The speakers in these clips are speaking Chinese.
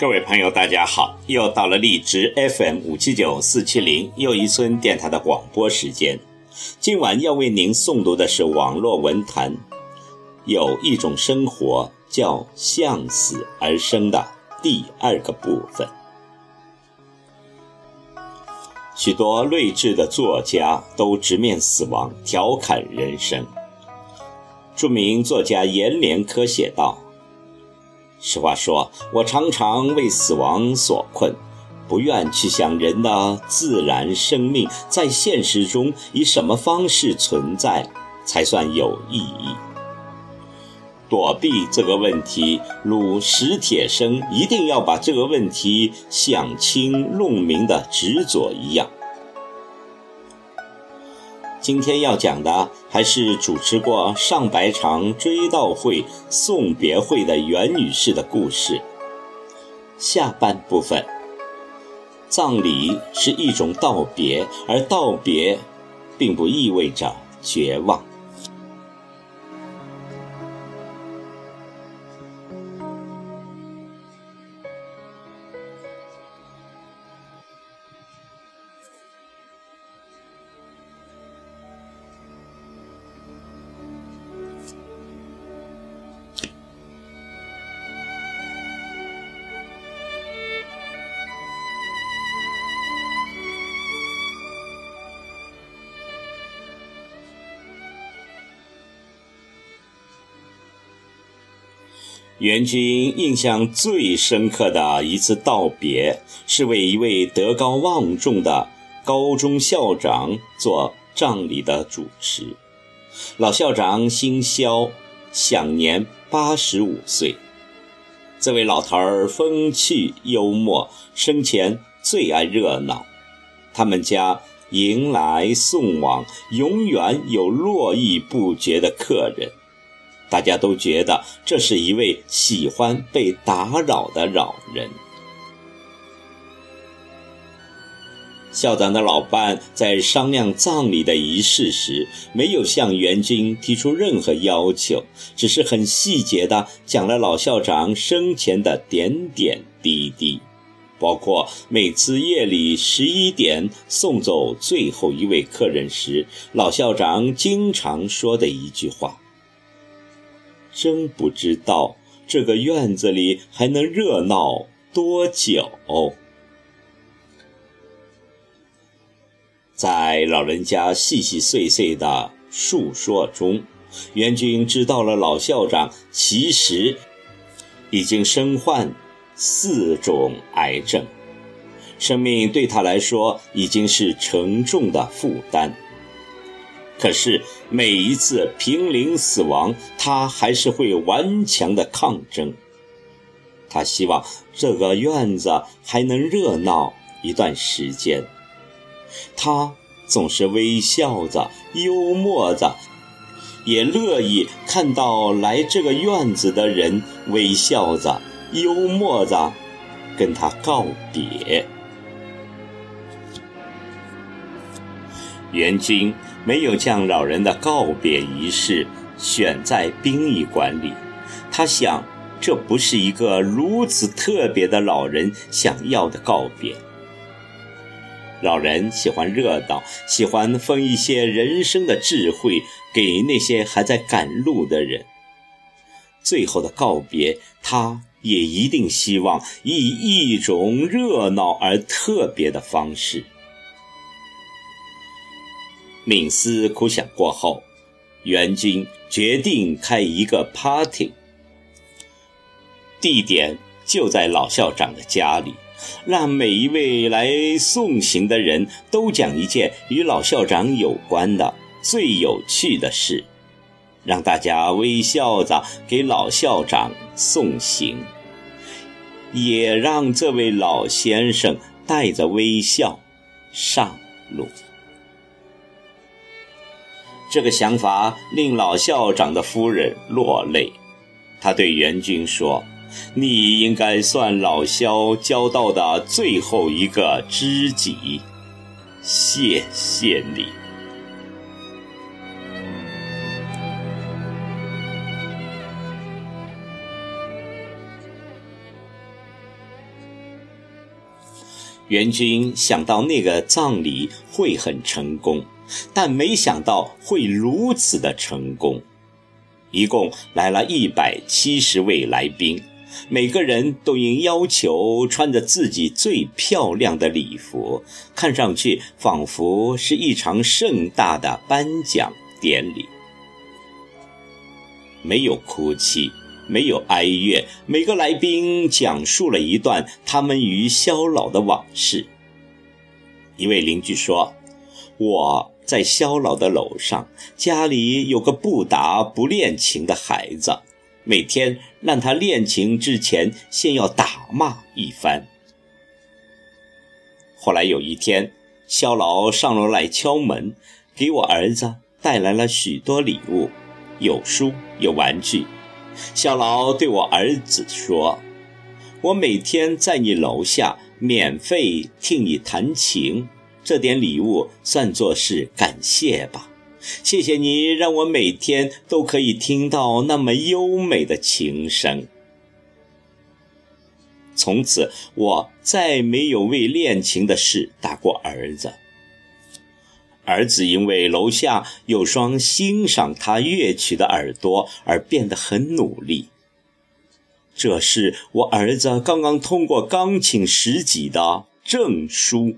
各位朋友，大家好！又到了荔枝 FM 五七九四七零又一村电台的广播时间。今晚要为您诵读的是网络文坛有一种生活叫向死而生的第二个部分。许多睿智的作家都直面死亡，调侃人生。著名作家阎连科写道。实话说，我常常为死亡所困，不愿去想人的自然生命在现实中以什么方式存在才算有意义。躲避这个问题，如史铁生一定要把这个问题想清弄明的执着一样。今天要讲的还是主持过上百场追悼会、送别会的袁女士的故事。下半部分，葬礼是一种道别，而道别，并不意味着绝望。袁军印象最深刻的一次道别，是为一位德高望重的高中校长做葬礼的主持。老校长姓肖，享年八十五岁。这位老头儿风趣幽默，生前最爱热闹。他们家迎来送往，永远有络绎不绝的客人。大家都觉得这是一位喜欢被打扰的老人。校长的老伴在商量葬礼的仪式时，没有向袁军提出任何要求，只是很细节的讲了老校长生前的点点滴滴，包括每次夜里十一点送走最后一位客人时，老校长经常说的一句话。真不知道这个院子里还能热闹多久。在老人家细细碎碎的述说中，袁军知道了老校长其实已经身患四种癌症，生命对他来说已经是沉重的负担。可是每一次濒临死亡，他还是会顽强的抗争。他希望这个院子还能热闹一段时间。他总是微笑着、幽默着，也乐意看到来这个院子的人微笑着、幽默着，跟他告别。袁军没有将老人的告别仪式选在殡仪馆里，他想，这不是一个如此特别的老人想要的告别。老人喜欢热闹，喜欢分一些人生的智慧给那些还在赶路的人。最后的告别，他也一定希望以一种热闹而特别的方式。冥思苦想过后，袁军决定开一个 party，地点就在老校长的家里，让每一位来送行的人都讲一件与老校长有关的最有趣的事，让大家微笑着给老校长送行，也让这位老先生带着微笑上路。这个想法令老校长的夫人落泪，他对袁军说：“你应该算老肖交到的最后一个知己，谢谢你。”元军想到那个葬礼会很成功，但没想到会如此的成功。一共来了一百七十位来宾，每个人都应要求穿着自己最漂亮的礼服，看上去仿佛是一场盛大的颁奖典礼。没有哭泣，没有哀乐，每个来宾讲述了一段他们与肖老的往事。一位邻居说：“我。”在肖老的楼上，家里有个不打不练琴的孩子，每天让他练琴之前，先要打骂一番。后来有一天，肖老上楼来敲门，给我儿子带来了许多礼物，有书有玩具。肖老对我儿子说：“我每天在你楼下免费听你弹琴。”这点礼物算作是感谢吧，谢谢你让我每天都可以听到那么优美的琴声。从此，我再没有为练琴的事打过儿子。儿子因为楼下有双欣赏他乐曲的耳朵而变得很努力。这是我儿子刚刚通过钢琴十级的证书。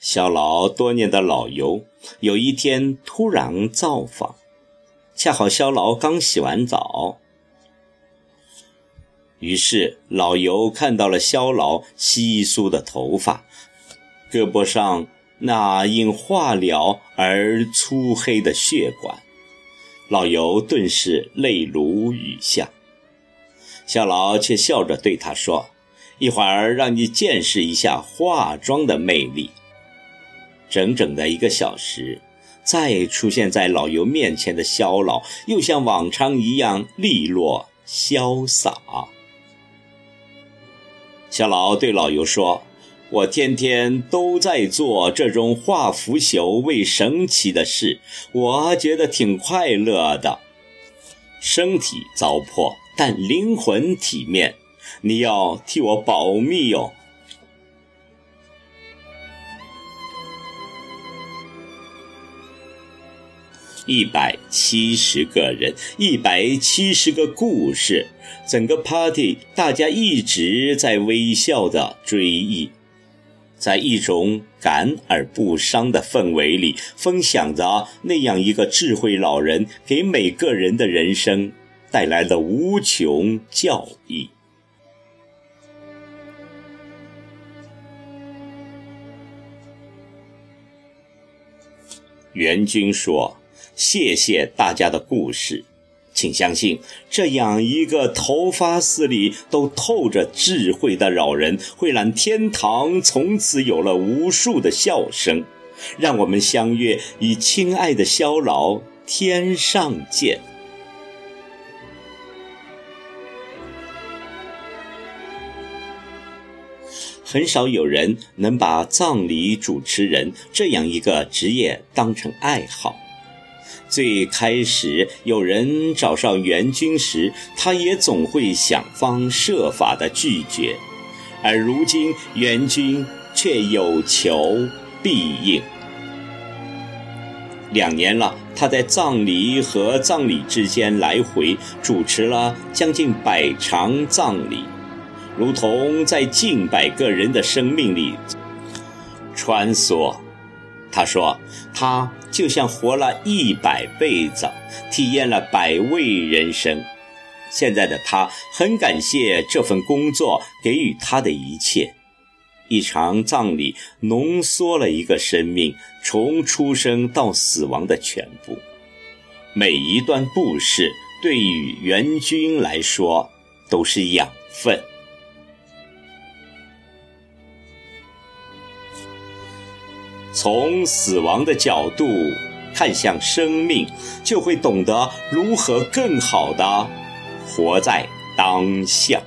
肖老多年的老友有一天突然造访，恰好肖老刚洗完澡，于是老尤看到了肖老稀疏的头发，胳膊上那因化疗而粗黑的血管，老尤顿时泪如雨下。肖老却笑着对他说：“一会儿让你见识一下化妆的魅力。”整整的一个小时，再出现在老尤面前的肖老，又像往常一样利落潇洒。肖老对老尤说：“我天天都在做这种化腐朽为神奇的事，我觉得挺快乐的。身体糟粕，但灵魂体面，你要替我保密哟。”一百七十个人，一百七十个故事，整个 party 大家一直在微笑的追忆，在一种感而不伤的氛围里，分享着那样一个智慧老人给每个人的人生带来的无穷教益。袁军说。谢谢大家的故事，请相信，这样一个头发丝里都透着智慧的老人，会让天堂从此有了无数的笑声。让我们相约与亲爱的肖老天上见。很少有人能把葬礼主持人这样一个职业当成爱好。最开始有人找上袁军时，他也总会想方设法的拒绝，而如今袁军却有求必应。两年了，他在葬礼和葬礼之间来回主持了将近百场葬礼，如同在近百个人的生命里穿梭。他说：“他就像活了一百辈子，体验了百味人生。现在的他很感谢这份工作给予他的一切。一场葬礼浓缩了一个生命从出生到死亡的全部。每一段故事对于元军来说都是养分。”从死亡的角度看向生命，就会懂得如何更好的活在当下。